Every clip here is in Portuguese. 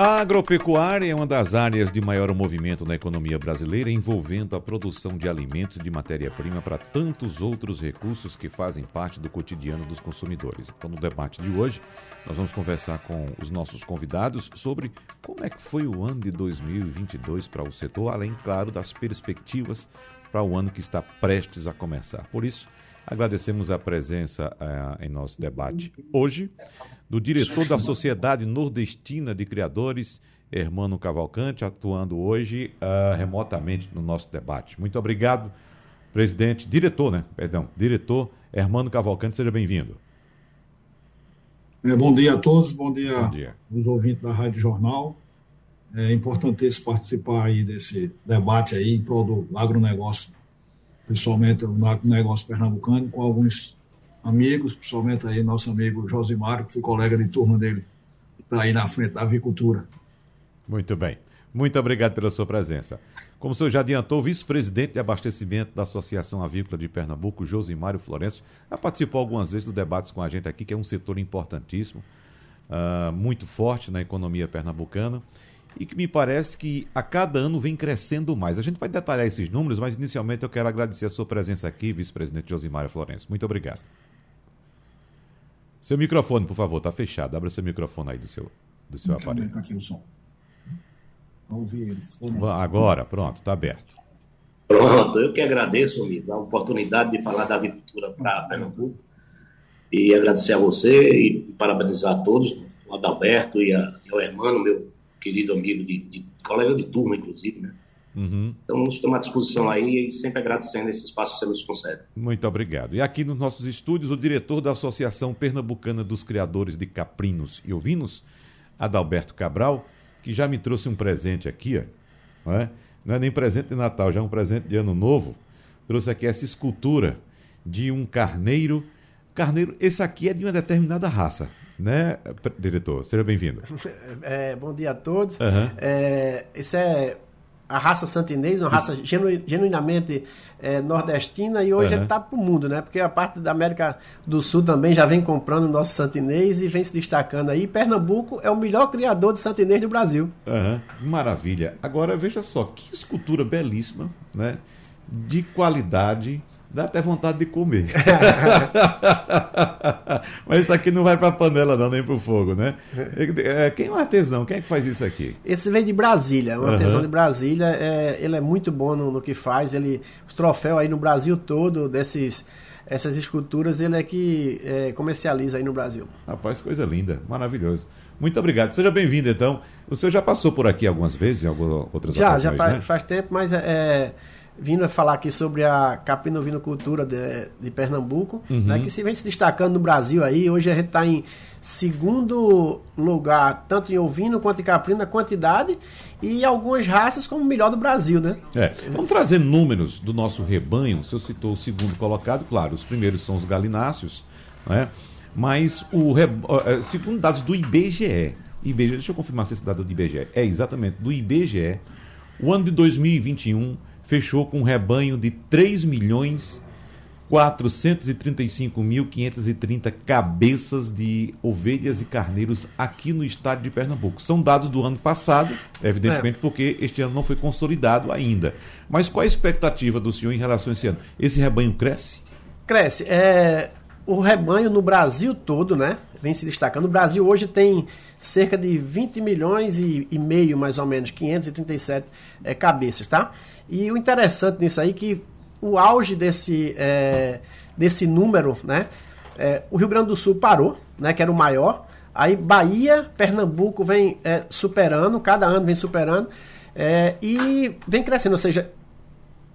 a agropecuária é uma das áreas de maior movimento na economia brasileira, envolvendo a produção de alimentos e de matéria-prima para tantos outros recursos que fazem parte do cotidiano dos consumidores. Então, no debate de hoje, nós vamos conversar com os nossos convidados sobre como é que foi o ano de 2022 para o setor, além, claro, das perspectivas para o ano que está prestes a começar. Por isso, agradecemos a presença uh, em nosso debate hoje do diretor da Sociedade Nordestina de Criadores, Hermano Cavalcante, atuando hoje uh, remotamente no nosso debate. Muito obrigado, presidente, diretor, né? Perdão, diretor Hermano Cavalcante, seja bem-vindo. É, bom dia a todos, bom dia, bom dia aos ouvintes da Rádio Jornal. É importantíssimo participar aí desse debate aí em prol do agronegócio, principalmente o agronegócio pernambucano, com alguns amigos, principalmente aí nosso amigo Josimar, que foi colega de turma dele, está aí na frente da avicultura. Muito bem. Muito obrigado pela sua presença. Como o senhor já adiantou, vice-presidente de abastecimento da Associação Avícola de Pernambuco, Josimário Florencio, já participou algumas vezes do debates com a gente aqui, que é um setor importantíssimo, uh, muito forte na economia pernambucana e que me parece que a cada ano vem crescendo mais. A gente vai detalhar esses números, mas inicialmente eu quero agradecer a sua presença aqui, vice-presidente Josimário Florencio. Muito obrigado. Seu microfone, por favor, está fechado. Abra seu microfone aí do seu, do seu aparelho. Aqui o som. Vamos ouvir ele. Agora, pronto, está aberto. Pronto, eu que agradeço, amigo, a oportunidade de falar da agricultura para Pernambuco. E agradecer a você e parabenizar a todos, o Adalberto e, a, e ao Hermano, meu querido amigo, de, de colega de turma, inclusive, né? Uhum. Então, estamos à disposição aí e sempre agradecendo esse espaço que você nos concede. Muito obrigado. E aqui nos nossos estúdios, o diretor da Associação Pernambucana dos Criadores de Caprinos e Ovinos, Adalberto Cabral, que já me trouxe um presente aqui, ó, não, é? não é nem presente de Natal, já é um presente de Ano Novo. Trouxe aqui essa escultura de um carneiro. Carneiro, esse aqui é de uma determinada raça, né, diretor? Seja bem-vindo. É, bom dia a todos. Uhum. É, esse é a raça santinês, uma raça genu, genuinamente é, nordestina e hoje uhum. está para o mundo, né? Porque a parte da América do Sul também já vem comprando o nosso santinês e vem se destacando aí. Pernambuco é o melhor criador de santinês do Brasil. Uhum. Maravilha. Agora veja só, que escultura belíssima, né? De qualidade Dá até vontade de comer. Mas isso aqui não vai para a panela, não, nem para o fogo, né? É, quem é o artesão? Quem é que faz isso aqui? Esse vem de Brasília, é um uhum. artesão de Brasília. É, ele é muito bom no, no, que faz. Ele, os troféus aí no Brasil todo, desses, essas esculturas, ele é que é, comercializa aí no Brasil. Rapaz, coisa linda, maravilhoso. Muito obrigado. Seja bem-vindo, então. O senhor já passou por aqui algumas vezes, em algumas outras já, ocasiões, Já, já faz, né? faz tempo, mas é, vindo a falar aqui sobre a caprinovinocultura de, de Pernambuco, uhum. né, que se vem se destacando no Brasil aí. Hoje a gente está em segundo lugar, tanto em ovino quanto em caprino, na quantidade, e algumas raças como o melhor do Brasil, né? É. Vamos trazer números do nosso rebanho. O senhor citou o segundo colocado, claro, os primeiros são os galináceos, né? mas o é, segundo dados do IBGE, IBGE, deixa eu confirmar se esse dado é do IBGE, é exatamente do IBGE, o ano de 2021 fechou com um rebanho de 3 milhões 435.530 cabeças de ovelhas e carneiros aqui no estado de Pernambuco. São dados do ano passado, evidentemente, é. porque este ano não foi consolidado ainda. Mas qual a expectativa do senhor em relação a esse ano? Esse rebanho cresce? Cresce. É, o rebanho no Brasil todo, né? Vem se destacando. O Brasil hoje tem cerca de 20 milhões e, e meio, mais ou menos, 537 é, cabeças, tá? E o interessante nisso aí é que o auge desse, é, desse número, né? É, o Rio Grande do Sul parou, né? Que era o maior. Aí Bahia, Pernambuco vem é, superando, cada ano vem superando é, e vem crescendo. Ou seja,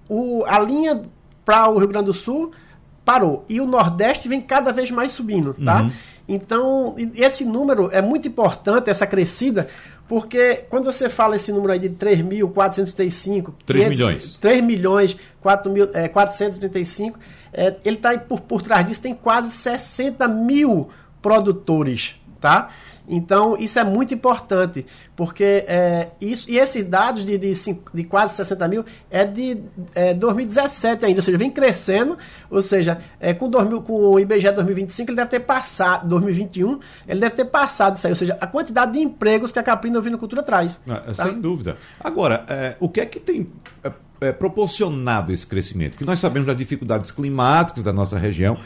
o, a linha para o Rio Grande do Sul parou. E o Nordeste vem cada vez mais subindo, tá? Uhum. Então, esse número é muito importante, essa crescida, porque quando você fala esse número aí de 3.435... 3 milhões. 3 milhões, 4 mil, é, 435, é, ele está por, por trás disso, tem quase 60 mil produtores, tá? Então, isso é muito importante, porque é, isso, e esses dados de, de, de, quase 60 mil é de é, 2017 ainda, ou seja, vem crescendo, ou seja, é, com, 2000, com o IBGE 2025 ele deve ter passado, 2021, ele deve ter passado isso aí, ou seja, a quantidade de empregos que a Caprina Ovinocultura traz. Ah, tá? Sem dúvida. Agora, é, o que é que tem é, é, proporcionado esse crescimento? Que nós sabemos das dificuldades climáticas da nossa região,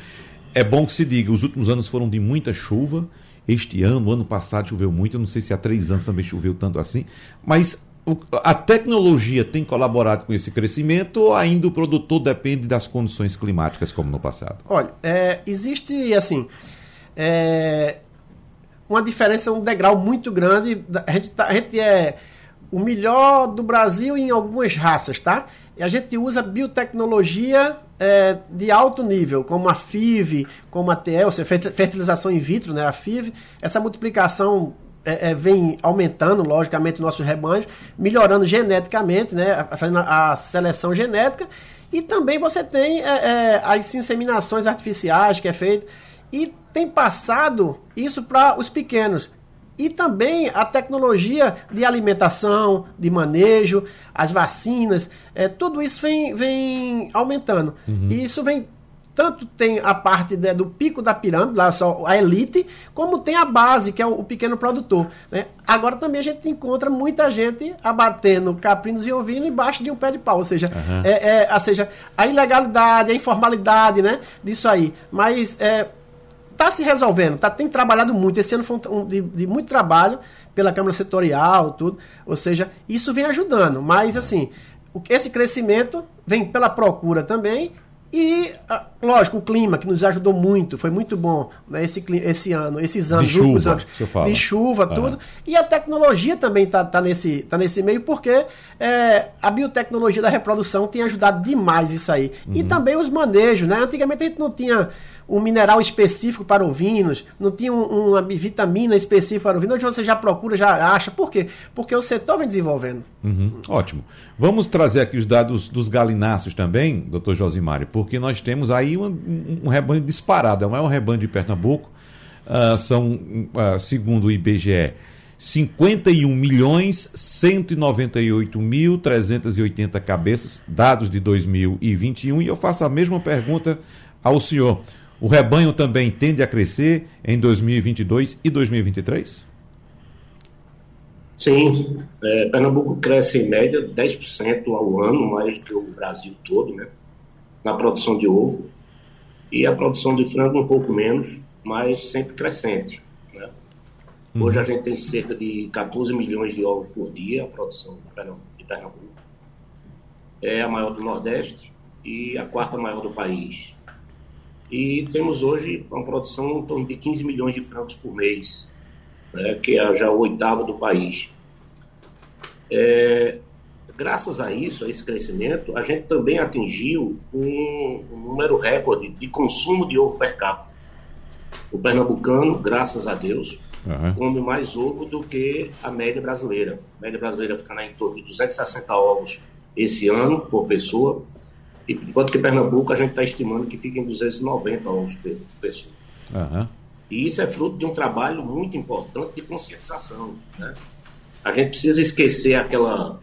é bom que se diga, os últimos anos foram de muita chuva, este ano, ano passado choveu muito, eu não sei se há três anos também choveu tanto assim, mas a tecnologia tem colaborado com esse crescimento ou ainda o produtor depende das condições climáticas como no passado? Olha, é, existe assim é, uma diferença, um degrau muito grande. A gente, tá, a gente é o melhor do Brasil em algumas raças, tá? E a gente usa biotecnologia é, de alto nível, como a FIV, como a TL, ou seja, fertilização in vitro, né, a FIV. Essa multiplicação é, é, vem aumentando, logicamente, nossos rebanhos, melhorando geneticamente, né, fazendo a, a seleção genética. E também você tem é, é, as inseminações artificiais que é feito. E tem passado isso para os pequenos e também a tecnologia de alimentação, de manejo, as vacinas, é, tudo isso vem, vem aumentando. Uhum. E isso vem tanto tem a parte né, do pico da pirâmide, lá só a elite, como tem a base, que é o, o, pequeno produtor. Né? Agora também a gente encontra muita gente abatendo caprinos e ovinos embaixo de um pé de pau, ou seja, uhum. é, é, ou seja, a ilegalidade, a informalidade, né, disso aí. Mas é, está se resolvendo, tá, tem trabalhado muito. Esse ano foi um, de, de, muito trabalho pela Câmara Setorial, tudo. Ou seja, isso vem ajudando. Mas, assim, esse crescimento vem pela procura também e, ah, lógico, o clima que nos ajudou muito, foi muito bom né, esse, esse ano, esses anos, de chuva, anos, de chuva, tudo. E a tecnologia também está tá nesse, tá nesse meio, porque é, a biotecnologia da reprodução tem ajudado demais isso aí. Uhum. E também os manejos, né? Antigamente a gente não tinha um mineral específico para ovinos, não tinha um, uma vitamina específica para ovinos. Hoje você já procura, já acha. Por quê? Porque o setor vem desenvolvendo. Uhum. Ótimo. Vamos trazer aqui os dados dos galináceos também, doutor Josimário, porque nós temos aí um, um rebanho disparado, é o maior rebanho de Pernambuco. Uh, são, uh, segundo o IBGE, 51 milhões 198 mil 380 cabeças, dados de 2021. E eu faço a mesma pergunta ao senhor. O rebanho também tende a crescer em 2022 e 2023? Sim, é, Pernambuco cresce em média 10% ao ano, mais do que o Brasil todo, né? Na produção de ovo. E a produção de frango um pouco menos, mas sempre crescente. Né? Uhum. Hoje a gente tem cerca de 14 milhões de ovos por dia, a produção de Pernambuco. É a maior do Nordeste e a quarta maior do país. E temos hoje uma produção em torno de 15 milhões de francos por mês, né, que é já o oitavo do país. É, graças a isso, a esse crescimento, a gente também atingiu um, um número recorde de consumo de ovo per capita. O pernambucano, graças a Deus, uhum. come mais ovo do que a média brasileira. A média brasileira fica em torno de 260 ovos esse ano por pessoa enquanto que Pernambuco a gente está estimando que fica em 290 ovos por pessoa. Uhum. E isso é fruto de um trabalho muito importante de conscientização. Né? A gente precisa esquecer aquela,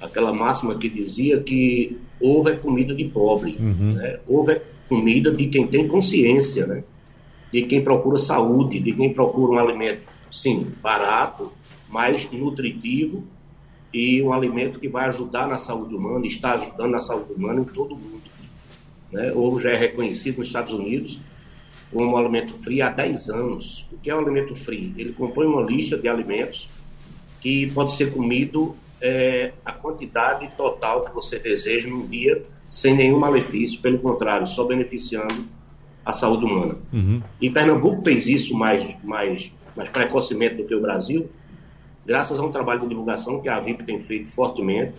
aquela máxima que dizia que ovo é comida de pobre. Uhum. Né? Ovo é comida de quem tem consciência, né? de quem procura saúde, de quem procura um alimento, sim, barato, mais nutritivo e um alimento que vai ajudar na saúde humana, está ajudando na saúde humana em todo o mundo. Né? O ovo já é reconhecido nos Estados Unidos como um alimento free há 10 anos. O que é um alimento free? Ele compõe uma lista de alimentos que pode ser comido é, a quantidade total que você deseja num dia, sem nenhum malefício, pelo contrário, só beneficiando a saúde humana. Uhum. E Pernambuco fez isso mais, mais, mais precocemente do que o Brasil, graças a um trabalho de divulgação que a VIP tem feito fortemente.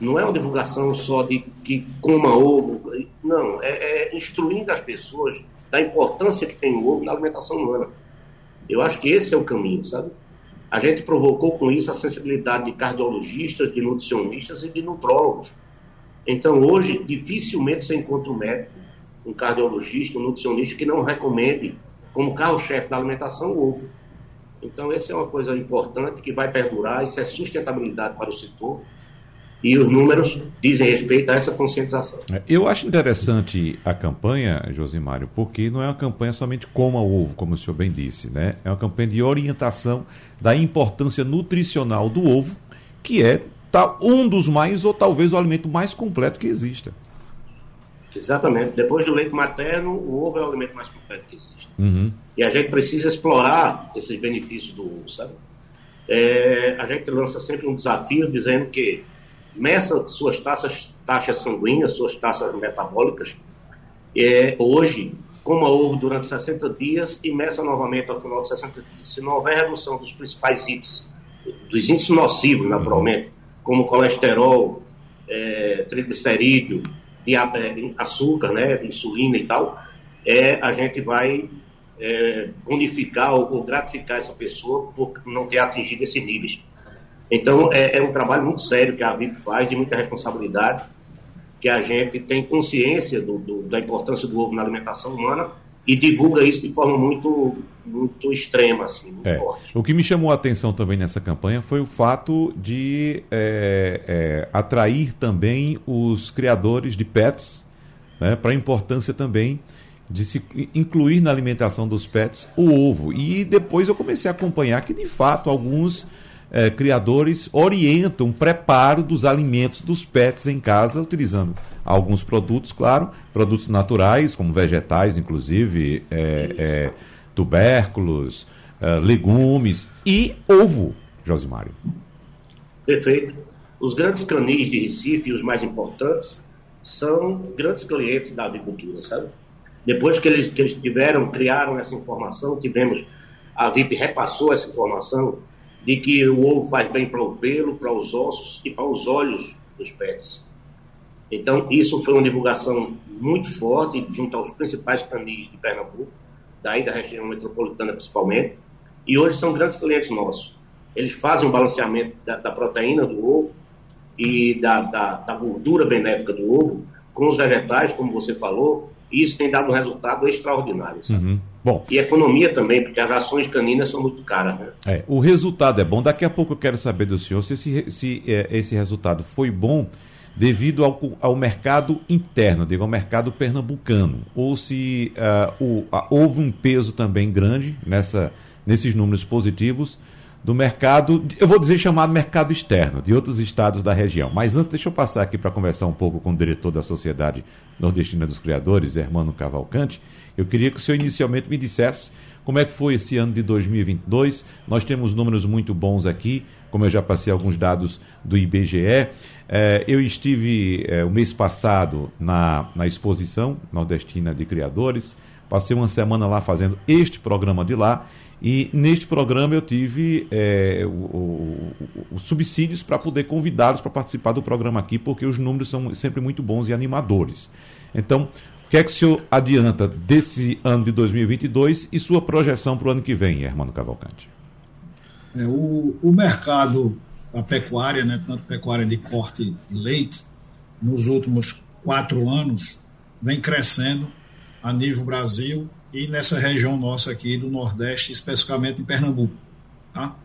Não é uma divulgação só de que coma ovo, não, é, é instruindo as pessoas da importância que tem o ovo na alimentação humana. Eu acho que esse é o caminho, sabe? A gente provocou com isso a sensibilidade de cardiologistas, de nutricionistas e de nutrólogos. Então, hoje, dificilmente você encontra um médico, um cardiologista, um nutricionista que não recomende como carro-chefe da alimentação o ovo. Então, essa é uma coisa importante que vai perdurar, isso é sustentabilidade para o setor e os números dizem respeito a essa conscientização. É, eu acho interessante a campanha, Josimário, porque não é uma campanha somente coma ovo, como o senhor bem disse, né? É uma campanha de orientação da importância nutricional do ovo, que é um dos mais, ou talvez o alimento mais completo que exista. Exatamente. Depois do leite materno, o ovo é o alimento mais completo que existe. Uhum. E a gente precisa explorar esses benefícios do ovo, sabe? É, a gente lança sempre um desafio dizendo que meça suas taxas, taxas sanguíneas, suas taxas metabólicas. É, hoje, coma ovo durante 60 dias e meça novamente ao final de 60 dias. Se não houver redução dos principais índices, dos índices nocivos, naturalmente, como colesterol, é, triglicerídeo, é, açúcar, né, insulina e tal, é, a gente vai é, bonificar ou, ou gratificar essa pessoa por não ter atingido esses níveis. Então, é, é um trabalho muito sério que a VIP faz, de muita responsabilidade, que a gente tem consciência do, do, da importância do ovo na alimentação humana e divulga isso de forma muito, muito extrema, assim, muito é. forte. O que me chamou a atenção também nessa campanha foi o fato de é, é, atrair também os criadores de pets né, para a importância também de se incluir na alimentação dos pets o ovo. E depois eu comecei a acompanhar que, de fato, alguns é, criadores orientam o preparo dos alimentos dos pets em casa, utilizando alguns produtos, claro, produtos naturais, como vegetais, inclusive, é, é, tubérculos, é, legumes e ovo, Josimário. Perfeito. Os grandes canis de Recife, os mais importantes, são grandes clientes da agricultura, sabe? Depois que eles, que eles tiveram, criaram essa informação, tivemos, a VIP repassou essa informação de que o ovo faz bem para o pelo, para os ossos e para os olhos dos pets. Então, isso foi uma divulgação muito forte junto aos principais canis de Pernambuco, daí da região metropolitana principalmente, e hoje são grandes clientes nossos. Eles fazem um balanceamento da, da proteína do ovo e da, da, da gordura benéfica do ovo com os vegetais, como você falou, e isso tem dado um resultado extraordinário. Uhum. Bom. E economia também, porque as rações caninas são muito caras. Né? É, o resultado é bom. Daqui a pouco eu quero saber do senhor se esse, se, é, esse resultado foi bom devido ao, ao mercado interno, digo, ao mercado pernambucano, ou se uh, o, uh, houve um peso também grande nessa, nesses números positivos do mercado, eu vou dizer chamado mercado externo, de outros estados da região. Mas antes, deixa eu passar aqui para conversar um pouco com o diretor da Sociedade Nordestina dos Criadores, Hermano Cavalcante. Eu queria que o senhor inicialmente me dissesse como é que foi esse ano de 2022. Nós temos números muito bons aqui, como eu já passei alguns dados do IBGE. É, eu estive é, o mês passado na, na exposição nordestina de criadores, passei uma semana lá fazendo este programa de lá e neste programa eu tive é, os subsídios para poder convidá-los para participar do programa aqui, porque os números são sempre muito bons e animadores. Então, o que é que o senhor adianta desse ano de 2022 e sua projeção para o ano que vem, Hermano Cavalcante? É, o, o mercado da pecuária, né, tanto pecuária de corte e leite, nos últimos quatro anos, vem crescendo a nível Brasil e nessa região nossa aqui do Nordeste, especificamente em Pernambuco. Tá?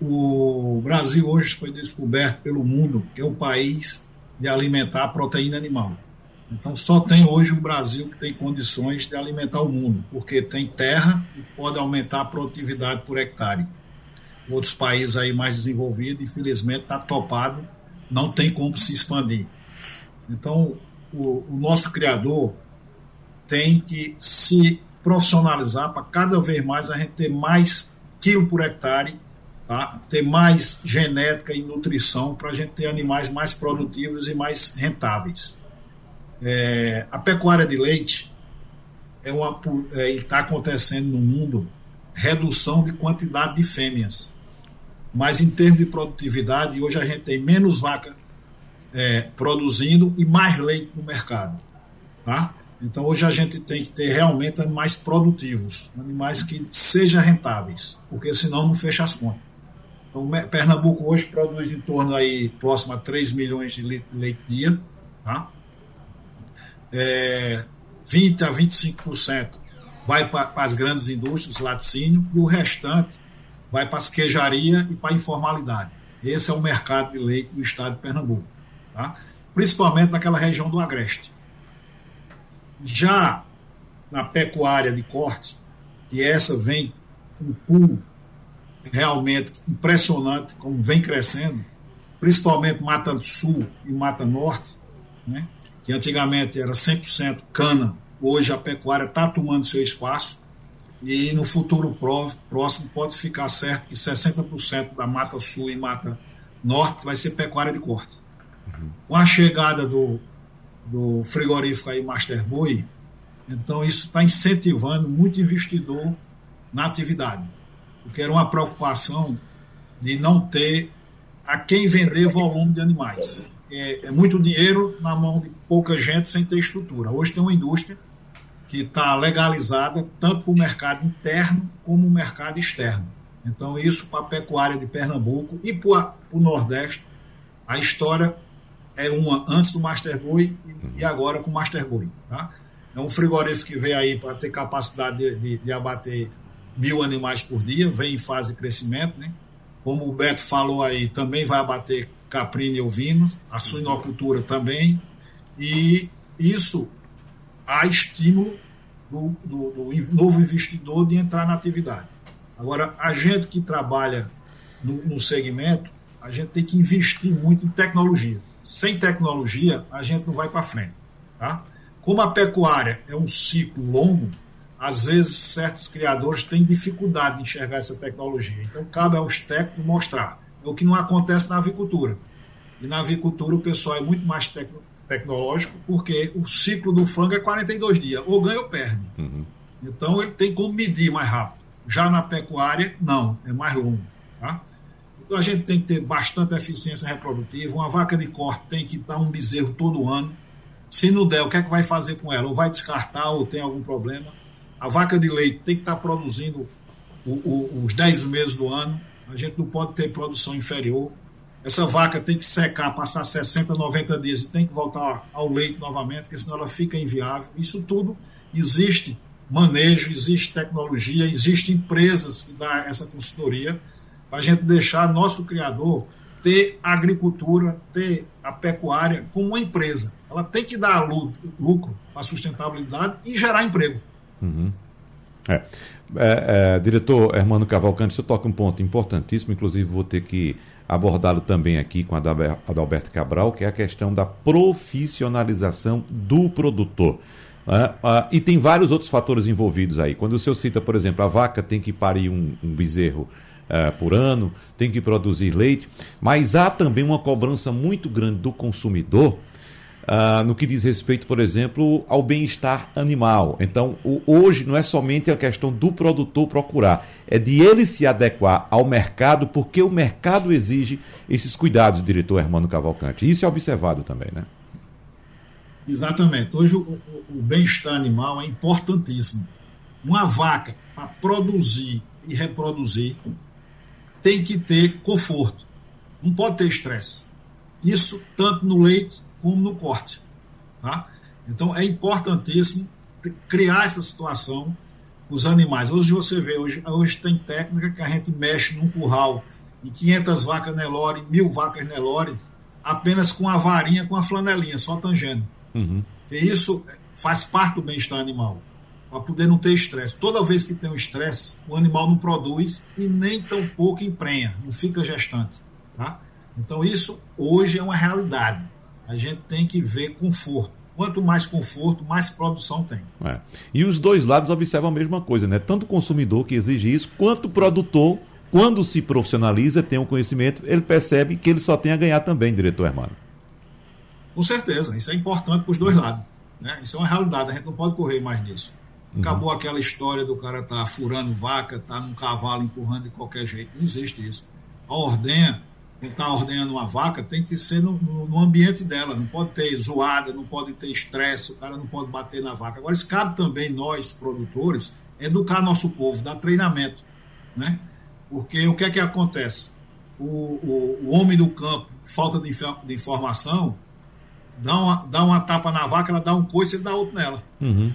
O Brasil hoje foi descoberto pelo mundo que é o país de alimentar proteína animal. Então só tem hoje o Brasil que tem condições de alimentar o mundo, porque tem terra e pode aumentar a produtividade por hectare. Outros países aí mais desenvolvidos, infelizmente, está topado, não tem como se expandir. Então, o, o nosso criador, tem que se profissionalizar para cada vez mais a gente ter mais quilo por hectare, tá? ter mais genética e nutrição para a gente ter animais mais produtivos e mais rentáveis. É, a pecuária de leite é uma é, está acontecendo no mundo redução de quantidade de fêmeas, mas em termos de produtividade hoje a gente tem menos vaca é, produzindo e mais leite no mercado, tá? Então hoje a gente tem que ter realmente animais produtivos, animais que sejam rentáveis, porque senão não fecha as contas. Então Pernambuco hoje produz em torno aí próximo a 3 milhões de leite, dia, tá? É, 20 a 25% vai para as grandes indústrias, laticínio, e o restante vai para as queijarias e para a informalidade. Esse é o mercado de leite do estado de Pernambuco, tá? principalmente naquela região do Agreste. Já na pecuária de corte, que essa vem um pulo realmente impressionante, como vem crescendo, principalmente Mata Sul e Mata Norte, né? que antigamente era 100% cana, hoje a pecuária está tomando seu espaço e no futuro próximo pode ficar certo que 60% da Mata Sul e Mata Norte vai ser pecuária de corte. Uhum. Com a chegada do, do frigorífico aí Master Boy, então isso está incentivando muito investidor na atividade, porque era uma preocupação de não ter a quem vender volume de animais. É, é muito dinheiro na mão de pouca gente sem ter estrutura. Hoje tem uma indústria que está legalizada tanto para o mercado interno como o mercado externo. Então, isso para a pecuária de Pernambuco e para o Nordeste, a história é uma antes do Master Boy e agora com o Master Boy. Tá? É um frigorífico que veio aí para ter capacidade de, de, de, abater mil animais por dia, vem em fase de crescimento. Né? Como o Beto falou aí, também vai abater caprino e ovino, a suinocultura também. E isso há estímulo do, do, do novo investidor de entrar na atividade. Agora, a gente que trabalha no, no segmento, a gente tem que investir muito em tecnologia. Sem tecnologia, a gente não vai para frente. Tá? Como a pecuária é um ciclo longo, às vezes certos criadores têm dificuldade de enxergar essa tecnologia. Então, cabe aos técnicos mostrar. É o que não acontece na avicultura. E na avicultura, o pessoal é muito mais tec tecnológico, porque o ciclo do frango é 42 dias, ou ganha ou perde. Uhum. Então, ele tem como medir mais rápido. Já na pecuária, não, é mais longo. Tá? Então, a gente tem que ter bastante eficiência reprodutiva. Uma vaca de corte tem que dar um bezerro todo ano se não der, o que é que vai fazer com ela? Ou vai descartar ou tem algum problema? A vaca de leite tem que estar produzindo o, o, os 10 meses do ano. A gente não pode ter produção inferior. Essa vaca tem que secar, passar 60, 90 dias e tem que voltar ao leite novamente, porque senão ela fica inviável. Isso tudo existe manejo, existe tecnologia, existem empresas que dão essa consultoria para a gente deixar nosso criador ter a agricultura, ter a pecuária como uma empresa ela tem que dar lucro para sustentabilidade e gerar emprego. Uhum. É. É, é, diretor Hermano Cavalcante, você toca um ponto importantíssimo, inclusive vou ter que abordá-lo também aqui com a Adalberto Cabral, que é a questão da profissionalização do produtor. É, é, e tem vários outros fatores envolvidos aí. Quando o senhor cita, por exemplo, a vaca tem que parir um, um bezerro é, por ano, tem que produzir leite, mas há também uma cobrança muito grande do consumidor Uh, no que diz respeito, por exemplo, ao bem-estar animal. Então, o, hoje não é somente a questão do produtor procurar, é de ele se adequar ao mercado, porque o mercado exige esses cuidados, diretor Hermano Cavalcante. Isso é observado também, né? Exatamente. Hoje o, o, o bem-estar animal é importantíssimo. Uma vaca, para produzir e reproduzir, tem que ter conforto. Não pode ter estresse. Isso tanto no leite como no corte. Tá? Então é importantíssimo criar essa situação com os animais. Hoje você vê, hoje, hoje tem técnica que a gente mexe num curral em 500 vacas Nelore, mil vacas Nelore, apenas com a varinha, com a flanelinha, só tangendo. Uhum. E isso faz parte do bem-estar animal, para poder não ter estresse. Toda vez que tem um estresse, o animal não produz e nem tão pouco emprenha, não fica gestante. Tá? Então isso hoje é uma realidade a gente tem que ver conforto. Quanto mais conforto, mais produção tem. É. E os dois lados observam a mesma coisa, né? Tanto o consumidor que exige isso, quanto o produtor, quando se profissionaliza, tem o um conhecimento, ele percebe que ele só tem a ganhar também, diretor Hermano. Com certeza, isso é importante para os dois lados. Né? Isso é uma realidade, a gente não pode correr mais nisso. Uhum. Acabou uhum. aquela história do cara estar tá furando vaca, estar tá num cavalo empurrando de qualquer jeito. Não existe isso. A ordenha quem está ordenhando uma vaca tem que ser no, no, ambiente dela, não pode ter zoada, não pode ter estresse, o cara não pode bater na vaca. Agora, isso cabe também nós, produtores, educar nosso povo, dar treinamento, né? Porque o que é que acontece? O, o, o homem do campo, falta de, de, informação, dá uma, dá uma tapa na vaca, ela dá um coice e dá outro nela. Uhum.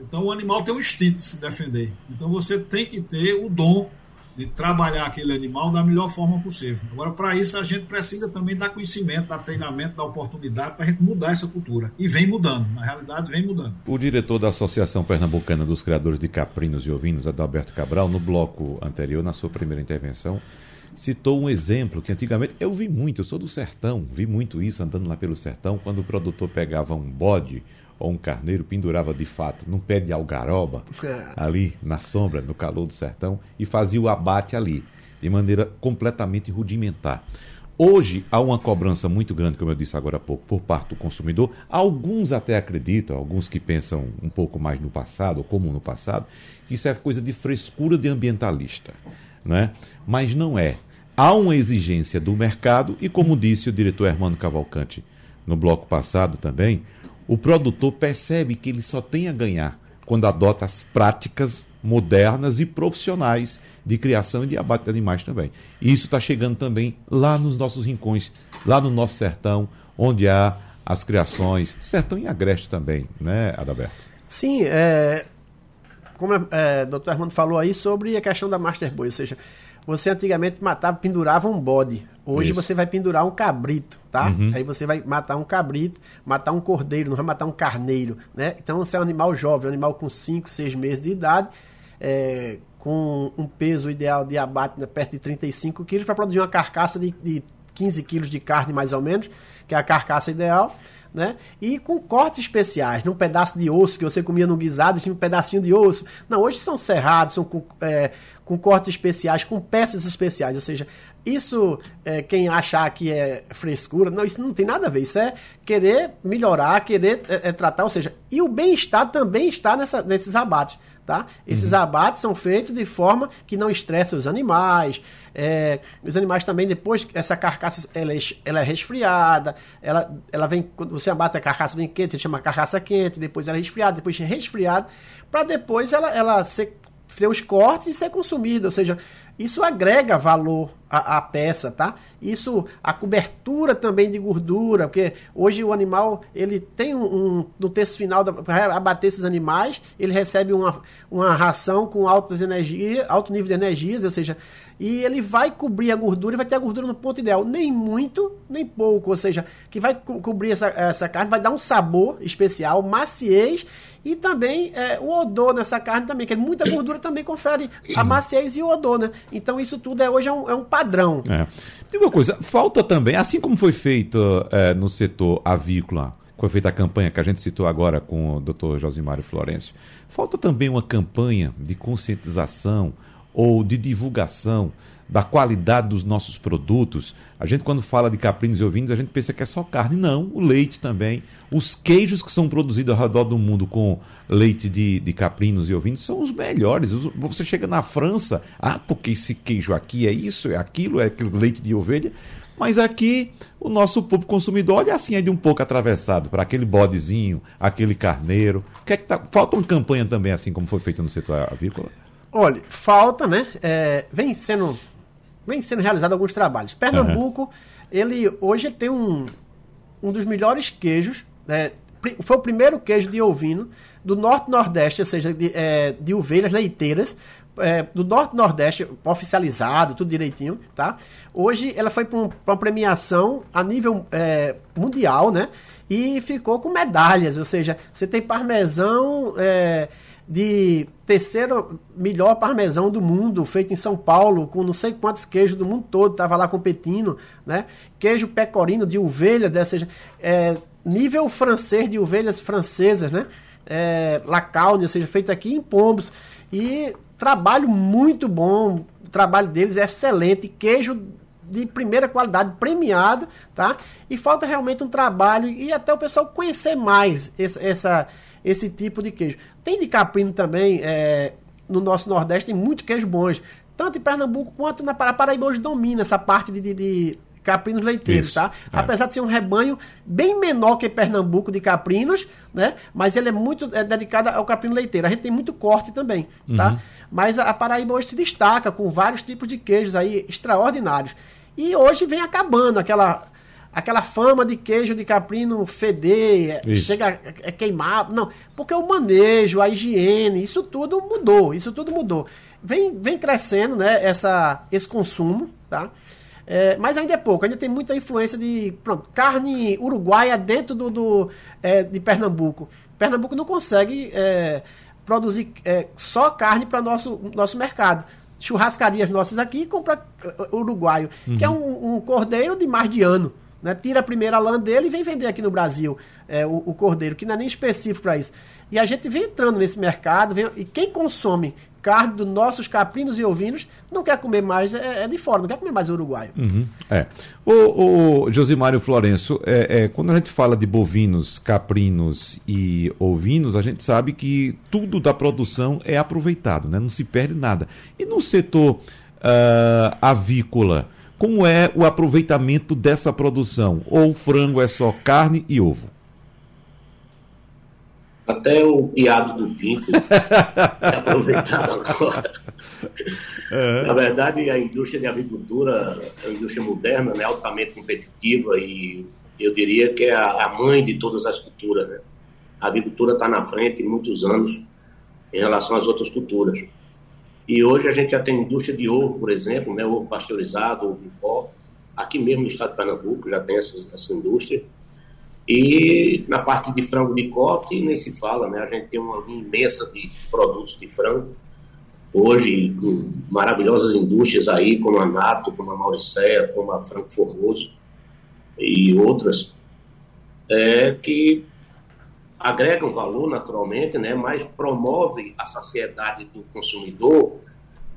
Então o animal tem um instinto de se defender. Então você tem que ter o dom de trabalhar aquele animal da melhor forma possível. Agora, para isso, a gente precisa também dar conhecimento, dar treinamento, dar oportunidade para a gente mudar essa cultura. E vem mudando, na realidade, vem mudando. O diretor da Associação Pernambucana dos Criadores de Caprinos e Ovinos, Adalberto Cabral, no bloco anterior, na sua primeira intervenção, citou um exemplo que antigamente eu vi muito, eu sou do sertão, vi muito isso andando lá pelo sertão, quando o produtor pegava um bode ou um carneiro, pendurava de fato num pé de algaroba, é. ali na sombra, no calor do sertão, e fazia o abate ali, de maneira completamente rudimentar. Hoje há uma cobrança muito grande, como eu disse agora há pouco, por parte do consumidor. Alguns até acreditam, alguns que pensam um pouco mais no passado, ou como no passado, que isso é coisa de frescura de ambientalista. Né? Mas não é. Há uma exigência do mercado e, como disse o diretor Hermano Cavalcante no bloco passado também, o produtor percebe que ele só tem a ganhar quando adota as práticas modernas e profissionais de criação e de abate de animais também. E isso está chegando também lá nos nossos rincões, lá no nosso sertão, onde há as criações, sertão e agreste também, né, Adalberto? Sim, é, como é, é, o doutor Armando falou aí sobre a questão da Master Boy, ou seja, você antigamente matava, pendurava um bode. Hoje Isso. você vai pendurar um cabrito, tá? Uhum. Aí você vai matar um cabrito, matar um cordeiro, não vai matar um carneiro, né? Então você é um animal jovem, um animal com 5, 6 meses de idade, é, com um peso ideal de abate né, perto de 35 quilos para produzir uma carcaça de, de 15 quilos de carne mais ou menos, que é a carcaça ideal né? E com cortes especiais, num pedaço de osso que você comia no guisado, tinha um pedacinho de osso. Não, hoje são serrados, são com, é, com cortes especiais, com peças especiais. Ou seja, isso, é, quem achar que é frescura, não, isso não tem nada a ver. Isso é querer melhorar, querer é, é tratar, ou seja, e o bem-estar também está nessa, nesses abates. Tá? Esses uhum. abates são feitos de forma que não estresse os animais. É, os animais também, depois, essa carcaça ela é, ela é resfriada, ela, ela vem, quando você abate a carcaça vem quente, a gente chama carcaça quente, depois ela é resfriada, depois é resfriada, para depois ela, ela ser, ter os cortes e ser consumida. Ou seja, isso agrega valor à, à, peça, tá? Isso, a cobertura também de gordura, porque hoje o animal, ele tem um, um no texto final, para abater esses animais, ele recebe uma, uma ração com altas energias, alto nível de energias, ou seja, e ele vai cobrir a gordura e vai ter a gordura no ponto ideal, nem muito, nem pouco, ou seja, que vai co cobrir essa, essa carne, vai dar um sabor especial, maciez e também é, o odor nessa carne também, que muita gordura também confere a maciez e o odor, né? Então isso tudo é, hoje é um, é um padrão. É. Tem uma coisa, falta também, assim como foi feito é, no setor avícola, foi feita a campanha que a gente citou agora com o Dr. Josimário Florencio, falta também uma campanha de conscientização ou de divulgação da qualidade dos nossos produtos. A gente, quando fala de caprinos e ovinos, a gente pensa que é só carne. Não, o leite também. Os queijos que são produzidos ao redor do mundo com leite de, de caprinos e ovinos são os melhores. Você chega na França, ah, porque esse queijo aqui é isso, é aquilo, é aquele leite de ovelha. Mas aqui o nosso público consumidor olha assim é de um pouco atravessado para aquele bodezinho, aquele carneiro. Que é que tá... Falta uma campanha também, assim como foi feito no setor avícola? Olha, falta, né? É, vem sendo vem sendo realizado alguns trabalhos. Pernambuco, uhum. ele hoje tem um, um dos melhores queijos, né? foi o primeiro queijo de ovino do norte-nordeste, ou seja, de, é, de ovelhas leiteiras, é, do norte-nordeste, oficializado, tudo direitinho, tá? Hoje ela foi para um, uma premiação a nível é, mundial, né? E ficou com medalhas, ou seja, você tem parmesão é, de terceiro melhor parmesão do mundo, feito em São Paulo, com não sei quantos queijos do mundo todo, estava lá competindo, né? Queijo pecorino de ovelha, dessa, é, nível francês de ovelhas francesas, né? É, ou seja, feito aqui em Pombos. E trabalho muito bom, o trabalho deles é excelente, queijo de primeira qualidade, premiado, tá? E falta realmente um trabalho e até o pessoal conhecer mais esse, essa esse tipo de queijo. Tem de caprino também, é, no nosso Nordeste tem muito queijo bons. Tanto em Pernambuco quanto na Paraíba hoje domina essa parte de, de, de caprinos leiteiros, Isso, tá? É. Apesar de ser um rebanho bem menor que Pernambuco de caprinos, né? Mas ele é muito é, dedicado ao caprino leiteiro. A gente tem muito corte também, tá? Uhum. Mas a, a Paraíba hoje se destaca com vários tipos de queijos aí extraordinários. E hoje vem acabando aquela aquela fama de queijo de caprino feder, isso. chega a é queimar. Não, porque o manejo, a higiene, isso tudo mudou. Isso tudo mudou. vem, vem crescendo né, essa, esse consumo, tá? É, mas ainda é pouco, ainda tem muita influência de pronto, carne uruguaia dentro do, do é, de Pernambuco. Pernambuco não consegue é, produzir é, só carne para nosso nosso mercado. Churrascarias nossas aqui compra é, uruguaio, uhum. que é um, um cordeiro de mais de ano. Né? Tira a primeira lã dele e vem vender aqui no Brasil é, o, o, cordeiro, que não é nem específico para isso. E a gente vem entrando nesse mercado, vem, e quem consome carne dos nossos caprinos e ovinos não quer comer mais, é, é de fora, não quer comer mais uruguaio. Uhum, é. O, o Josimário Florenço, é, é, quando a gente fala de bovinos, caprinos e ovinos, a gente sabe que tudo da produção é aproveitado, né? não se perde nada. E no setor uh, avícola, como é o aproveitamento dessa produção? Ou o frango é só carne e ovo? Até o piado do pinto é aproveitado agora. Na verdade, a indústria de agricultura é uma indústria moderna, né, altamente competitiva e eu diria que é a, mãe de todas as culturas. Né? A agricultura está na frente em muitos anos em relação às outras culturas. E hoje a gente já tem indústria de ovo, por exemplo, né, ovo pasteurizado, ovo em pó. Aqui mesmo no estado de Pernambuco já tem essa, essa indústria. E na parte de frango de corte, nem se fala, né? A gente tem uma imensa de produtos de frango. Hoje, com maravilhosas indústrias aí, como a Nato, como a Mauricéia, como a Franco Formoso e outras, é, que agregam valor naturalmente, né? Mas promove a saciedade do consumidor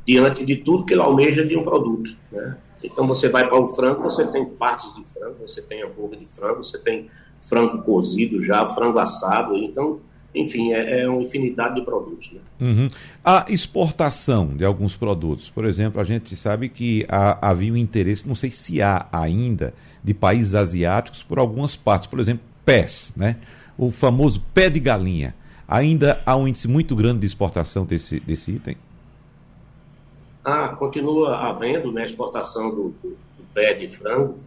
diante de tudo que ele almeja de um produto, né? Então você vai para o frango, você tem partes de frango, você tem hambúrguer de frango, você tem frango cozido já, frango assado. Então, enfim, é, é uma infinidade de produtos. Né? Uhum. A exportação de alguns produtos, por exemplo, a gente sabe que há, havia um interesse, não sei se há ainda, de países asiáticos por algumas partes, por exemplo, pés, né? O famoso pé de galinha. Ainda há um índice muito grande de exportação desse, desse item? Ah, continua havendo né, exportação do, do, do pé de frango,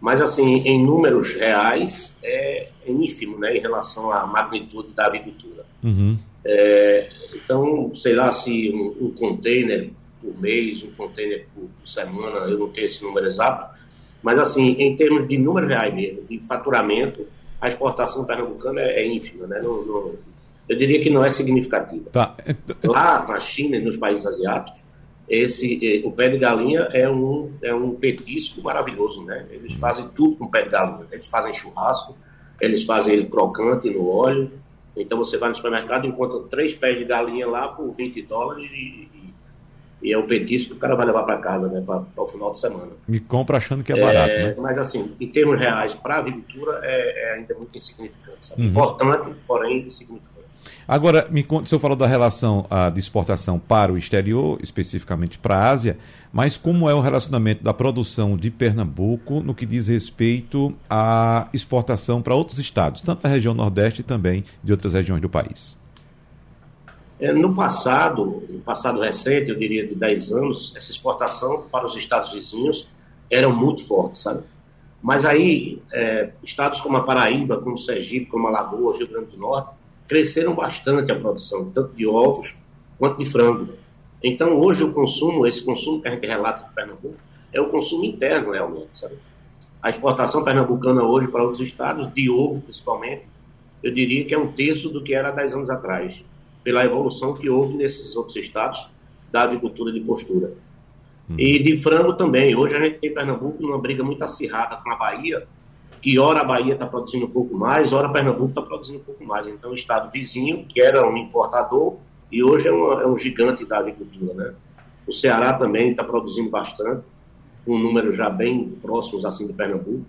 mas assim, em números reais, é, é ínfimo né, em relação à magnitude da agricultura. Uhum. É, então, sei lá se um, um, container por mês, um container por, por, semana, eu não tenho esse número exato, mas assim, em termos de números reais mesmo, de faturamento, a exportação pernambucana é, é ínfima, né? Não, não, eu diria que não é significativa. Tá. Lá na China e nos países asiáticos, esse eh, o pé de galinha é um é um petisco maravilhoso, né? Eles fazem tudo com pé de galinha. Eles fazem churrasco, eles fazem ele crocante no óleo. Então você vai no supermercado e encontra três pés de galinha lá por 20 dólares e, e, é um petisco que o cara vai levar para casa, né? Para o final de semana. Me compra achando que é barato, é, né? Mas assim, em termos reais, para a agricultura é, é, ainda muito insignificante. Uhum. Importante, porém insignificante. Agora, me conta, o senhor falou da relação uh, de exportação para o exterior, especificamente para a Ásia, mas como é o relacionamento da produção de Pernambuco no que diz respeito à exportação para outros estados, tanto da região Nordeste e também de outras regiões do país? É, no passado, no passado recente, eu diria de 10 anos, essa exportação para os estados vizinhos era muito forte, sabe? Mas aí, é, estados como a Paraíba, como Sergipe, como Alagoas, Rio Grande do Norte, cresceram bastante a produção, tanto de ovos quanto de frango. Então, hoje o consumo, esse consumo que a gente relata em Pernambuco, é o consumo interno realmente, sabe? A exportação pernambucana hoje para outros estados, de ovo principalmente, eu diria que é um terço do que era há 10 anos atrás, pela evolução que houve nesses outros estados da agricultura de postura. Hum. E de frango também. Hoje a gente tem Pernambuco numa briga muito acirrada com a Bahia, que ora a Bahia está produzindo um pouco mais, ora Pernambuco está produzindo um pouco mais. Então, o estado vizinho, que era um importador, e hoje é, uma, é um gigante da agricultura. Né? O Ceará também está produzindo bastante, com números já bem próximos assim de Pernambuco.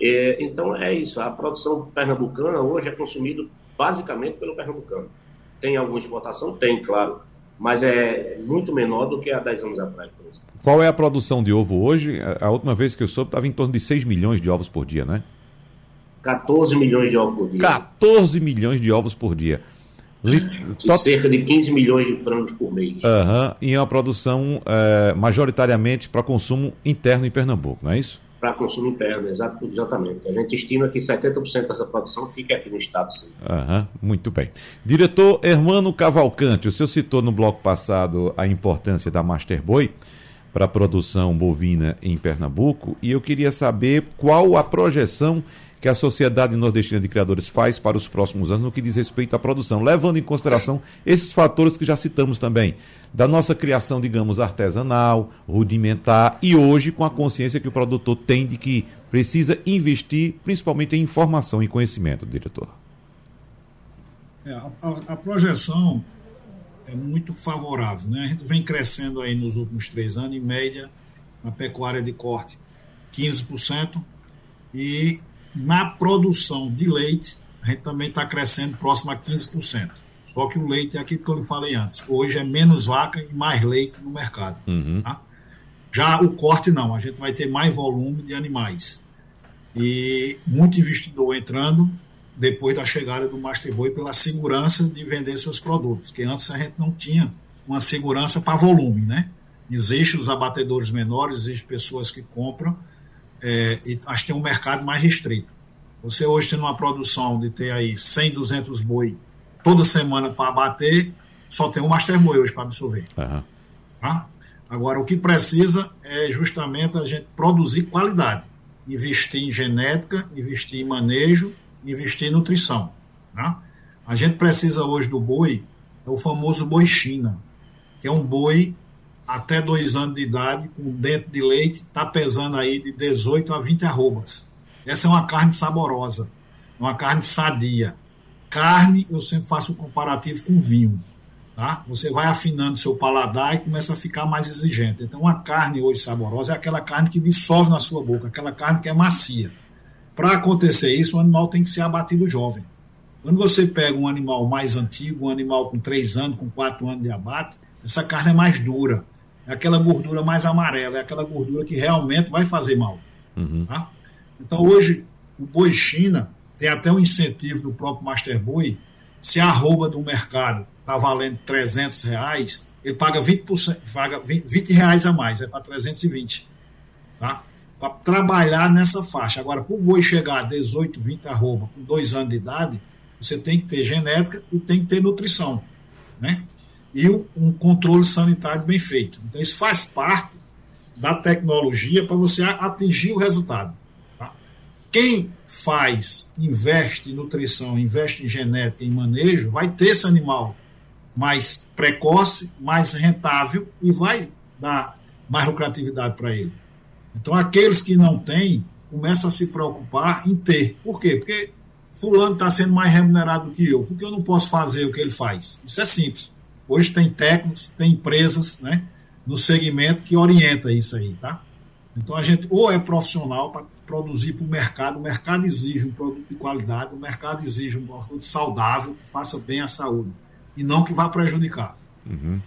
É, então, é isso. A produção pernambucana hoje é consumida basicamente pelo pernambucano. Tem alguma exportação? Tem, claro. Mas é muito menor do que há 10 anos atrás, por exemplo. Qual é a produção de ovo hoje? A última vez que eu soube estava em torno de 6 milhões de ovos por dia, né? 14 milhões de ovos por dia. 14 milhões de ovos por dia. E cerca de 15 milhões de frangos por mês. Uhum. E é uma produção é, majoritariamente para consumo interno em Pernambuco, não é isso? Para consumo interno, exatamente. A gente estima que 70% dessa produção fica aqui no estado, sim. Uhum, muito bem. Diretor Hermano Cavalcante, o senhor citou no bloco passado a importância da Master Boi para a produção bovina em Pernambuco e eu queria saber qual a projeção que a Sociedade Nordestina de Criadores faz para os próximos anos no que diz respeito à produção, levando em consideração esses fatores que já citamos também, da nossa criação, digamos, artesanal, rudimentar e hoje com a consciência que o produtor tem de que precisa investir principalmente em informação e conhecimento, diretor. É, a, a, projeção é muito favorável. Né? A gente vem crescendo aí nos últimos três anos, em média, na pecuária de corte, 15%, e na produção de leite, a gente também está crescendo próximo a 15%. Só que o leite é aquilo que eu lhe falei antes. Hoje é menos vaca e mais leite no mercado. Uhum. Tá? Já o corte não, a gente vai ter mais volume de animais. E muito investidor entrando depois da chegada do Master Boy pela segurança de vender seus produtos, que antes a gente não tinha uma segurança para volume, né? Existem os abatedores menores, existem pessoas que compram, é, e acho que tem um mercado mais restrito. Você hoje tem uma produção de ter aí 100, 200 boi toda semana para abater, só tem um Master Boi hoje para absorver. Uhum. Tá? Agora, o que precisa é justamente a gente produzir qualidade, investir em genética, investir em manejo, investir em nutrição. Tá? A gente precisa hoje do boi, é o famoso boi China, que é um boi até dois anos de idade, com dente de leite, está pesando aí de 18 a 20 arrobas. Essa é uma carne saborosa, uma carne sadia. Carne, eu sempre faço um comparativo com vinho. Tá? Você vai afinando seu paladar e começa a ficar mais exigente. Então, uma carne hoje saborosa é aquela carne que dissolve na sua boca, aquela carne que é macia. Para acontecer isso, o animal tem que ser abatido jovem. Quando você pega um animal mais antigo, um animal com 3 anos, com 4 anos de abate, essa carne é mais dura é aquela gordura mais amarela, é aquela gordura que realmente vai fazer mal. Uhum. Tá? Então hoje o boi China tem até um incentivo do próprio Master Boi, se a arroba do mercado está valendo 300 reais, ele paga 20%, paga 20, 20 reais a mais, vai para 320. Tá? Para trabalhar nessa faixa. Agora, para o boi chegar a 18, 20 arroba com dois anos de idade, você tem que ter genética e tem que ter nutrição. Né? E um controle sanitário bem feito. Então, isso faz parte da tecnologia para você atingir o resultado. Tá? Quem faz, investe em nutrição, investe em genética, em manejo, vai ter esse animal mais precoce, mais rentável e vai dar mais lucratividade para ele. Então, aqueles que não têm, começam a se preocupar em ter. Por quê? Porque fulano está sendo mais remunerado do que eu. Por que eu não posso fazer o que ele faz? Isso é simples. Hoje tem técnicos, tem empresas né, no segmento que orienta isso aí, tá? Então a gente ou é profissional para produzir para o mercado, o mercado exige um produto de qualidade, o mercado exige um produto saudável, que faça bem à saúde, e não que vá prejudicar. Uhum.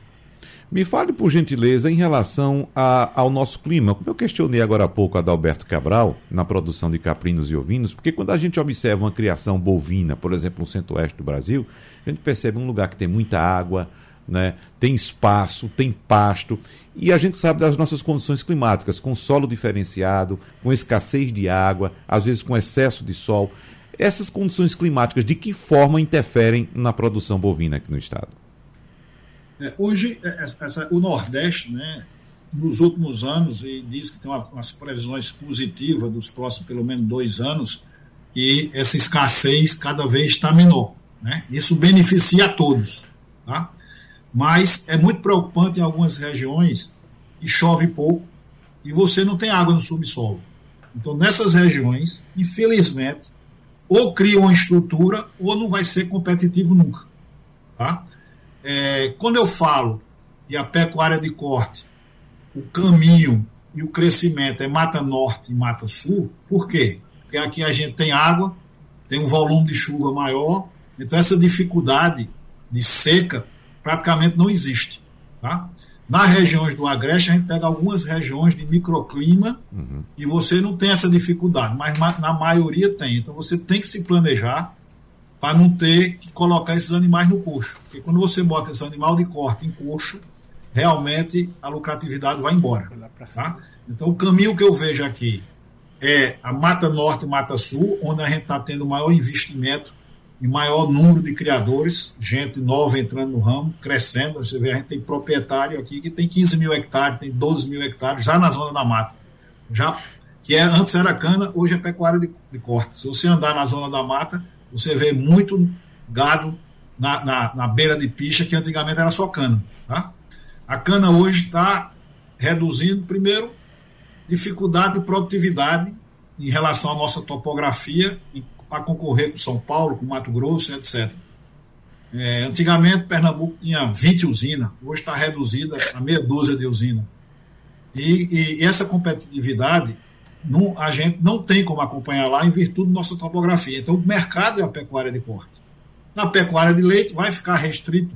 Me fale, por gentileza, em relação a, ao nosso clima. Como eu questionei agora há pouco a Adalberto Cabral, na produção de caprinos e ovinos, porque quando a gente observa uma criação bovina, por exemplo, no centro-oeste do Brasil, a gente percebe um lugar que tem muita água, né? tem espaço, tem pasto. E a gente sabe das nossas condições climáticas, com solo diferenciado, com escassez de água, às vezes com excesso de sol. Essas condições climáticas, de que forma interferem na produção bovina aqui no estado? É, hoje, é, essa, o Nordeste, né, nos últimos anos, e diz que tem uma, umas previsões positivas dos próximos pelo menos dois anos, e essa escassez cada vez está menor. Né? Isso beneficia a todos. Tá? Mas é muito preocupante em algumas regiões que chove pouco e você não tem água no subsolo. Então, nessas regiões, infelizmente, ou cria uma estrutura ou não vai ser competitivo nunca. Tá? É, quando eu falo de a pecuária de corte, o caminho e o crescimento é mata norte e mata sul, por quê? Porque aqui a gente tem água, tem um volume de chuva maior, então essa dificuldade de seca praticamente não existe. Tá? Nas regiões do Agreste, a gente pega algumas regiões de microclima uhum. e você não tem essa dificuldade, mas na maioria tem. Então você tem que se planejar para não ter que colocar esses animais no coxo. Porque quando você bota esse animal de corte em coxo, realmente a lucratividade vai embora. Tá? Então o caminho que eu vejo aqui é a Mata Norte e Mata Sul, onde a gente está tendo maior investimento e maior número de criadores, gente nova entrando no ramo, crescendo. Você vê, a gente tem proprietário aqui que tem 15 mil hectares, tem 12 mil hectares, já na zona da mata. Já, que é, antes era cana, hoje é pecuária de, de corte. Se você andar na zona da mata, você vê muito gado na, na, na beira de pista, que antigamente era só cana. Tá? A cana hoje está reduzindo, primeiro, dificuldade de produtividade em relação à nossa topografia para concorrer com São Paulo, com Mato Grosso, etc. É, antigamente, Pernambuco tinha 20 usinas, hoje está reduzida a meia dúzia de usinas. E, e, essa competitividade não, a gente não tem como acompanhar lá em virtude da nossa topografia. Então, o mercado é a pecuária de corte. Na pecuária de leite, vai ficar restrito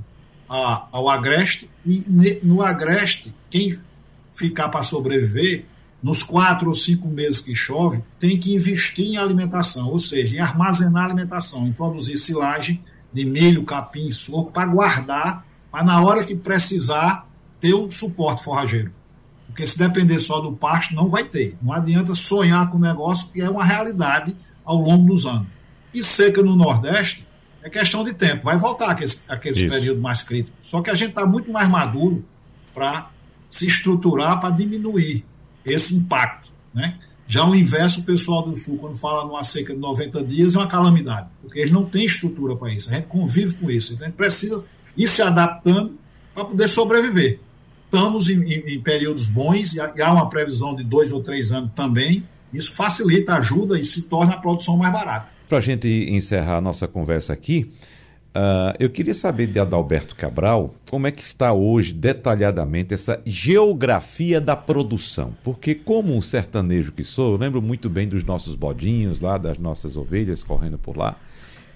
a, ao agreste, e no agreste, quem ficar para sobreviver nos quatro ou cinco meses que chove, tem que investir em alimentação, ou seja, em armazenar alimentação, em produzir silagem de milho, capim, soco, para guardar, para na hora que precisar ter o suporte forrageiro. Porque se depender só do pasto, não vai ter. Não adianta sonhar com o negócio, que é uma realidade ao longo dos anos. E seca no Nordeste é questão de tempo, vai voltar aqueles, aqueles períodos mais críticos. Só que a gente está muito mais maduro para se estruturar para diminuir esse impacto. Né? Já o inverso, o pessoal do Sul, quando fala numa seca de 90 dias, é uma calamidade, porque eles não têm estrutura para isso. A gente convive com isso. Então a gente precisa ir se adaptando para poder sobreviver. Estamos em, em, em períodos bons e há uma previsão de dois ou três anos também. Isso facilita, ajuda e se torna a produção mais barata. Para a gente encerrar a nossa conversa aqui, Uh, eu queria saber de Adalberto Cabral como é que está hoje detalhadamente essa geografia da produção. Porque, como um sertanejo que sou, eu lembro muito bem dos nossos bodinhos lá, das nossas ovelhas correndo por lá,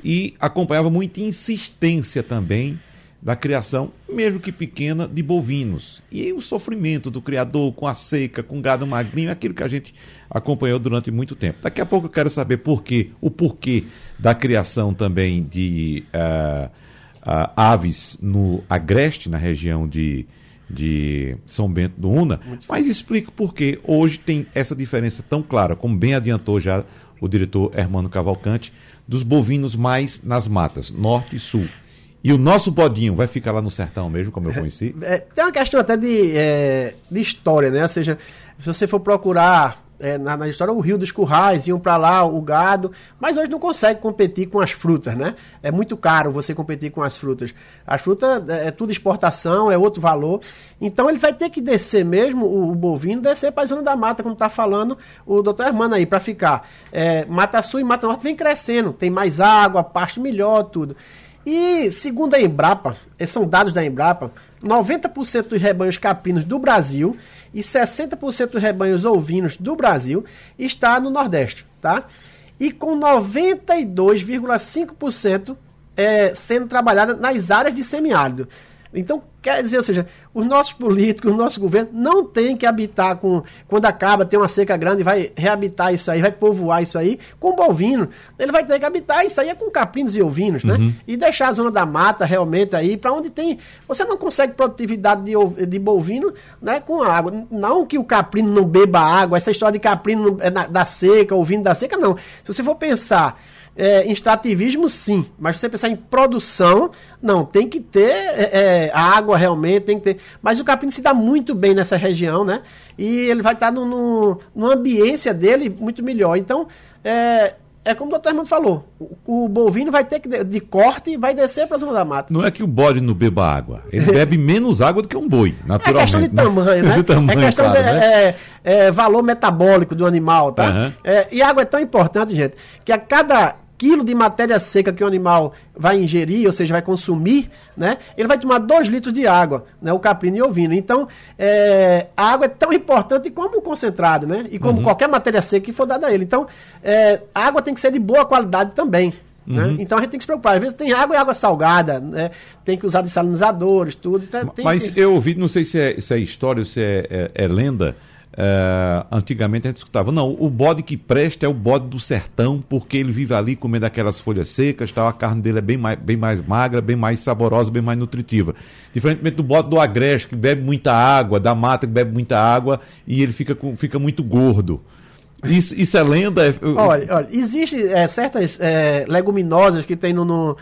e acompanhava muita insistência também da criação, mesmo que pequena, de bovinos. E o sofrimento do criador com a seca, com gado magrinho, é aquilo que a gente acompanhou durante muito tempo. Daqui a pouco eu quero saber o porquê da criação também de uh, uh, aves no Agreste, na região de, de São Bento do Una, mas explico por que hoje tem essa diferença tão clara, como bem adiantou já o diretor Hermano Cavalcante, dos bovinos mais nas matas, norte e sul. E o nosso bodinho vai ficar lá no sertão mesmo, como eu é, conheci? É, tem uma questão até de, é, de história, né? Ou seja, se você for procurar é, na, na, história, o Rio dos Currais, iam para lá, o gado, mas hoje não consegue competir com as frutas, né? É muito caro você competir com as frutas. As frutas é, é tudo exportação, é outro valor. Então ele vai ter que descer mesmo, o, o bovino, descer para a zona da mata, como está falando o doutor Hermano aí, para ficar. É, mata Sul e Mata Norte vem crescendo, tem mais água, pasto melhor, tudo. E segundo a Embrapa, são dados da Embrapa, 90% dos rebanhos caprinos do Brasil e 60% dos rebanhos ovinos do Brasil está no Nordeste, tá? E com 92,5% é, sendo trabalhada nas áreas de semiárido. Então, quer dizer, ou seja, os nossos políticos, o nosso governo não tem que habitar com. Quando acaba, tem uma seca grande, vai reabitar isso aí, vai povoar isso aí com bovino. Ele vai ter que habitar isso aí é com caprinos e ovinos, né? uhum. E deixar a zona da mata realmente aí, para onde tem. Você não consegue produtividade de, de bovino né, com água. Não que o caprino não beba água, essa história de caprino é da seca, ovino da seca, não. Se você for pensar é, em extrativismo, sim. Mas você pensar em produção, não. Tem que ter é, é, água realmente, tem que ter. Mas o capim se dá muito bem nessa região, né? E ele vai estar no, no, no ambiência dele muito melhor. Então, é, é como o doutor Hermano falou, o, o, bovino vai ter que de, de corte e vai descer para a zona da mata. Não é que o bode não beba água, ele bebe menos água do que um boi, naturalmente. É questão de né? tamanho, né? de tamanho, é questão claro, de né? é, é, valor metabólico do animal, tá? Uhum. e água é tão importante, gente, que a cada quilo de matéria seca que o animal vai ingerir, ou seja, vai consumir, né, ele vai tomar 2 litros de água, né, o caprino e o ovino. Então, é, a água é tão importante como o concentrado, né, e como uhum. qualquer matéria seca que for dada a ele. Então, é, a água tem que ser de boa qualidade também. Né? Uhum. Então a gente tem que se preocupar. Às vezes tem água e água salgada, né? tem que usar desalinizadores, tudo. Então, Mas que... eu ouvi, não sei se é, se é história ou se é, é, é lenda, Uh, antigamente a gente escutava, não, o bode que presta é o bode do sertão, porque ele vive ali comendo aquelas folhas secas, tal, a carne dele é bem mais, bem mais magra, bem mais saborosa, bem mais nutritiva. Diferentemente do bode do agreste, que bebe muita água, da mata que bebe muita água e ele fica, com, fica muito gordo. Isso, isso é lenda? É, olha, olha existe é, certas é, leguminosas que tem no, no,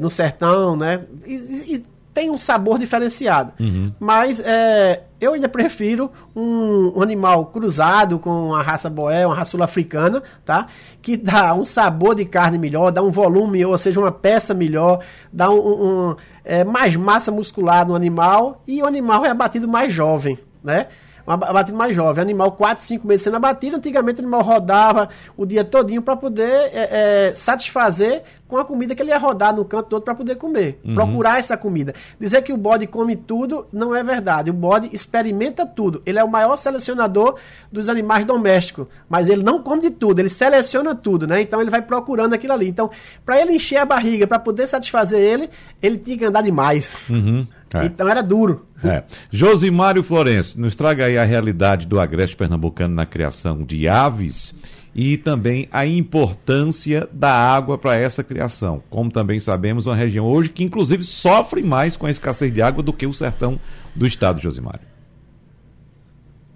no sertão, né? E, e, tem um sabor diferenciado. Uhum. Mas é, eu ainda prefiro um, um, animal cruzado com a raça boé, uma raça sul-africana, tá? Que dá um sabor de carne melhor, dá um volume, ou seja, uma peça melhor, dá um, um é, mais massa muscular no animal e o animal é abatido mais jovem, né? Abatido mais jovem. Animal 4, 5 meses sendo abatido. Antigamente o animal rodava o dia todinho para poder é, é, satisfazer com a comida que ele ia rodar no canto todo para poder comer. Uhum. Procurar essa comida. Dizer que o bode come tudo não é verdade. O bode experimenta tudo. Ele é o maior selecionador dos animais domésticos. Mas ele não come de tudo. Ele seleciona tudo, né? Então ele vai procurando aquilo ali. Então, para ele encher a barriga, para poder satisfazer ele, ele tinha que andar demais. Uhum. É. Então era duro. É. Josimário Florencio, nos traga aí a realidade do agreste pernambucano na criação de aves e também a importância da água para essa criação. Como também sabemos, uma região hoje que inclusive sofre mais com a escassez de água do que o sertão do estado, Josimário.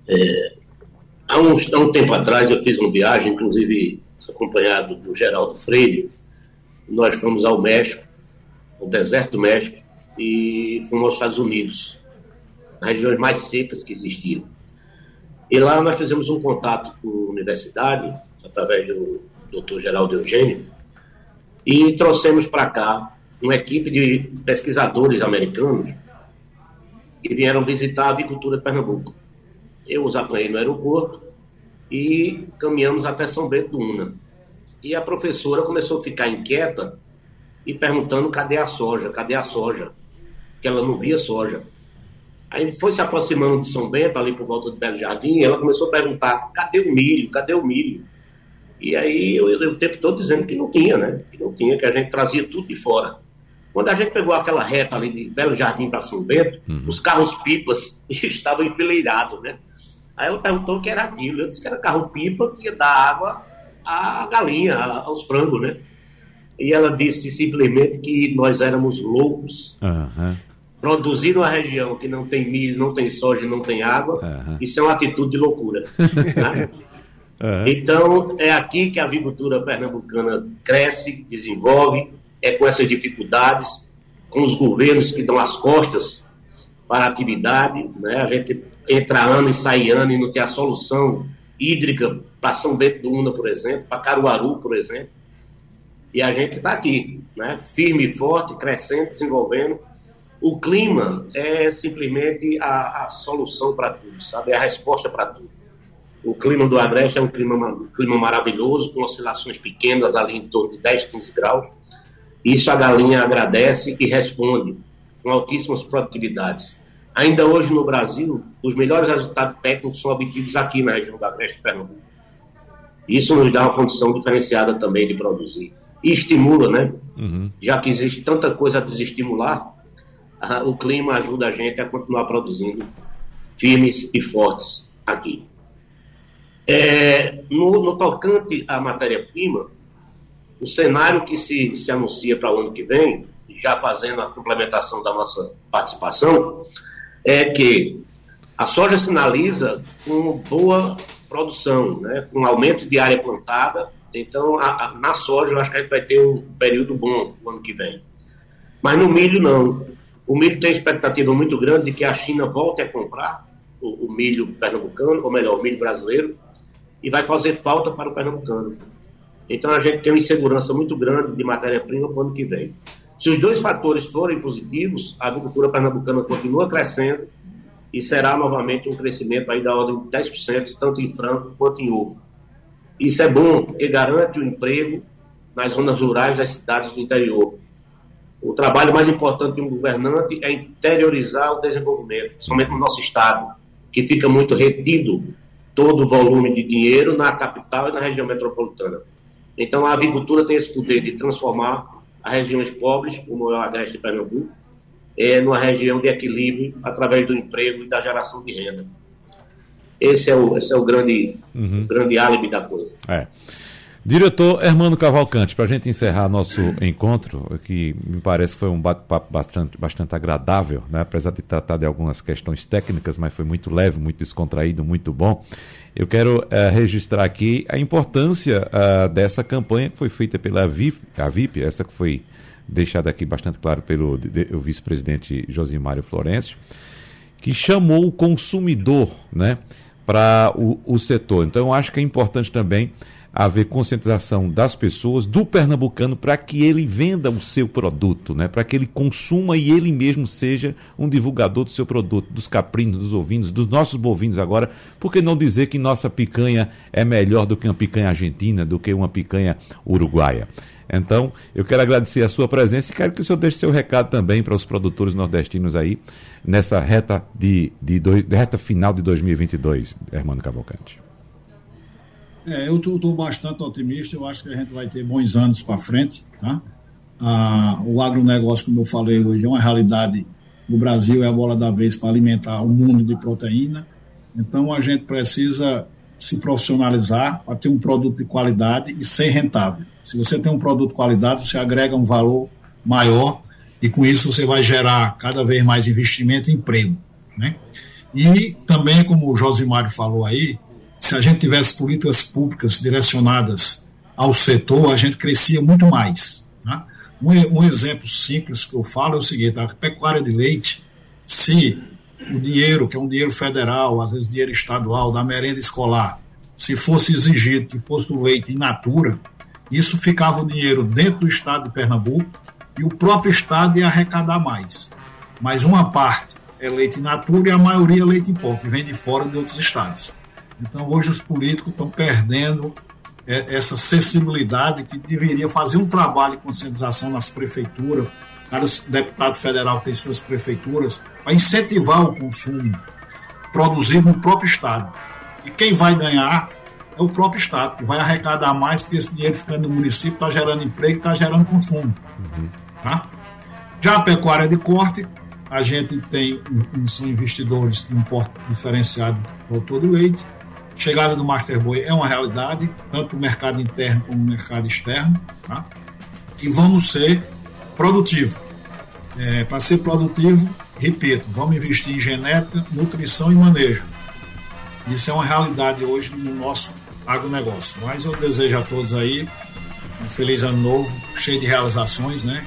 É, há, um, há um tempo atrás eu fiz uma viagem, inclusive acompanhado do Geraldo Freire, nós fomos ao México, ao deserto do México, e fomos aos Estados Unidos, nas regiões mais secas que existiam. E lá nós fizemos um contato com a universidade, através do Dr. Geraldo Eugênio, e trouxemos para cá uma equipe de pesquisadores americanos que vieram visitar a avicultura de Pernambuco. Eu os apanhei no aeroporto e caminhamos até São Bento do Una. E a professora começou a ficar inquieta e perguntando cadê a soja, cadê a soja que ela não via soja. Aí foi se aproximando de São Bento, ali por volta do Belo Jardim, e ela começou a perguntar: cadê o milho? Cadê o milho? E aí eu, eu o tempo todo dizendo que não tinha, né? Que não tinha, que a gente trazia tudo de fora. Quando a gente pegou aquela reta ali de Belo Jardim para São Bento, uhum. os carros-pipas estavam enfileirados, né? Aí ela perguntou o que era aquilo. Eu disse que era carro-pipa que ia dar água à galinha, aos frangos, né? E ela disse simplesmente que nós éramos loucos. Uhum produzir numa região que não tem milho, não tem soja, não tem água, uhum. isso é uma atitude de loucura. Né? Uhum. Então, é aqui que a agricultura pernambucana cresce, desenvolve, é com essas dificuldades, com os governos que dão as costas para a atividade, né? a gente entra ano e sai ano e não tem a solução hídrica para São Bento do Una, por exemplo, para Caruaru, por exemplo, e a gente está aqui, né? firme e forte, crescendo, desenvolvendo, o clima é simplesmente a, a solução para tudo, sabe? É a resposta para tudo. O clima do Agreste é um clima, um clima maravilhoso, com oscilações pequenas, ali em torno de 10, 15 graus. Isso a galinha agradece e responde com altíssimas produtividades. Ainda hoje no Brasil, os melhores resultados técnicos são obtidos aqui na região do Agreste Pernambuco. Isso nos dá uma condição diferenciada também de produzir. E estimula, né? Uhum. Já que existe tanta coisa a desestimular, o clima ajuda a gente a continuar produzindo firmes e fortes aqui. É, no, no, tocante à matéria-prima, o cenário que se, se anuncia para o ano que vem, já fazendo a complementação da nossa participação, é que a soja sinaliza com boa produção, né, com aumento de área plantada. Então, a, a, na soja, eu acho que a gente vai ter um período bom o ano que vem. Mas no milho, não. O milho tem expectativa muito grande de que a China volte a comprar o, o milho pernambucano, ou melhor, o milho brasileiro, e vai fazer falta para o pernambucano. Então a gente tem uma insegurança muito grande de matéria-prima para o ano que vem. Se os dois fatores forem positivos, a agricultura pernambucana continua crescendo e será novamente um crescimento aí da ordem de 10%, tanto em frango quanto em ovo. Isso é bom, porque garante o emprego nas zonas rurais das cidades do interior. O trabalho mais importante de um governante é interiorizar o desenvolvimento, principalmente no nosso Estado, que fica muito retido todo o volume de dinheiro na capital e na região metropolitana. Então, a agricultura tem esse poder de transformar as regiões pobres, como é o Agreste de Pernambuco, é, numa região de equilíbrio através do emprego e da geração de renda. Esse é o, esse é o grande, uhum. grande álibi da coisa. É. Diretor Hermano Cavalcante, para a gente encerrar nosso encontro, que me parece que foi um bate-papo bastante, bastante agradável, né? apesar de tratar de algumas questões técnicas, mas foi muito leve, muito descontraído, muito bom. Eu quero uh, registrar aqui a importância uh, dessa campanha que foi feita pela VIP, a VIP, essa que foi deixada aqui bastante claro pelo vice-presidente Josimário Florencio, que chamou o consumidor né, para o, o setor. Então, eu acho que é importante também haver conscientização das pessoas, do pernambucano, para que ele venda o seu produto, né? para que ele consuma e ele mesmo seja um divulgador do seu produto, dos caprinos, dos ovinos, dos nossos bovinos agora. Por que não dizer que nossa picanha é melhor do que uma picanha argentina, do que uma picanha uruguaia? Então, eu quero agradecer a sua presença e quero que o senhor deixe seu recado também para os produtores nordestinos aí, nessa reta, de, de, de reta final de 2022, Hermano Cavalcante. É, eu estou bastante otimista, eu acho que a gente vai ter bons anos para frente. Tá? Ah, o agronegócio, como eu falei hoje, é uma realidade no Brasil, é a bola da vez para alimentar o mundo de proteína. Então a gente precisa se profissionalizar para ter um produto de qualidade e ser rentável. Se você tem um produto de qualidade, você agrega um valor maior e com isso você vai gerar cada vez mais investimento e emprego. Né? E também, como o Josimário falou aí, se a gente tivesse políticas públicas direcionadas ao setor, a gente crescia muito mais. Né? Um, um, exemplo simples que eu falo é o seguinte: a pecuária de leite, se o dinheiro, que é um dinheiro federal, às vezes dinheiro estadual, da merenda escolar, se fosse exigido que fosse o leite in natura, isso ficava o dinheiro dentro do estado de Pernambuco e o próprio estado ia arrecadar mais. Mas uma parte é leite in natura e a maioria é leite em pó, que vem de fora de outros estados. Então, hoje, os políticos estão perdendo é, essa sensibilidade que deveria fazer um trabalho de conscientização nas prefeituras. Cada deputado federal tem suas prefeituras para incentivar o consumo produzido no próprio Estado. E quem vai ganhar é o próprio Estado, que vai arrecadar mais, porque esse dinheiro ficando no município está gerando emprego e está gerando consumo. Uhum. Tá? Já a pecuária de corte, a gente tem são investidores de um porte diferenciado para todo leite, Chegada do Master Boy é uma realidade, tanto no mercado interno como no mercado externo. Tá? E vamos ser produtivos. É, Para ser produtivo, repito, vamos investir em genética, nutrição e manejo. Isso é uma realidade hoje no nosso agronegócio. Mas eu desejo a todos aí um feliz ano novo, cheio de realizações, né?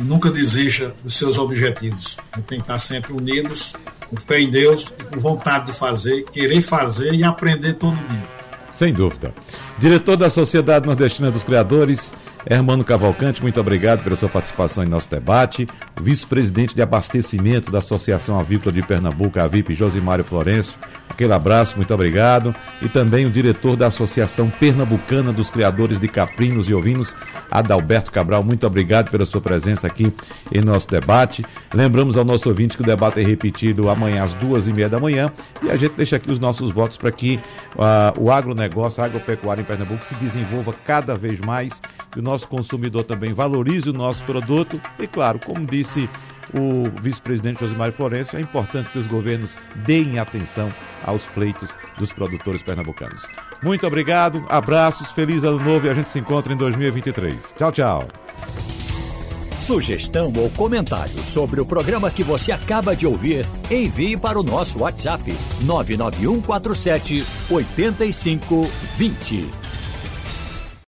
E nunca desista dos seus objetivos. Tem que estar sempre unidos com fé em Deus e com vontade de fazer, querer fazer e aprender todo dia. Sem dúvida. Diretor da Sociedade Nordestina dos Criadores, Hermano Cavalcante, muito obrigado pela sua participação em nosso debate. Vice-presidente de abastecimento da Associação Avícola de Pernambuco, a VIP, Josimário Florencio, Aquele abraço, muito obrigado. E também o diretor da Associação Pernambucana dos Criadores de Caprinos e Ovinos, Adalberto Cabral, muito obrigado pela sua presença aqui em nosso debate. Lembramos ao nosso ouvinte que o debate é repetido amanhã às duas e meia da manhã e a gente deixa aqui os nossos votos para que uh, o agronegócio, a agropecuária em Pernambuco se desenvolva cada vez mais, que o nosso consumidor também valorize o nosso produto e, claro, como disse o vice-presidente Josimar Florencio, é importante que os governos deem atenção aos pleitos dos produtores pernambucanos. Muito obrigado, abraços, feliz ano novo e a gente se encontra em 2023. Tchau, tchau. Sugestão ou comentário sobre o programa que você acaba de ouvir, envie para o nosso WhatsApp 99147 8520.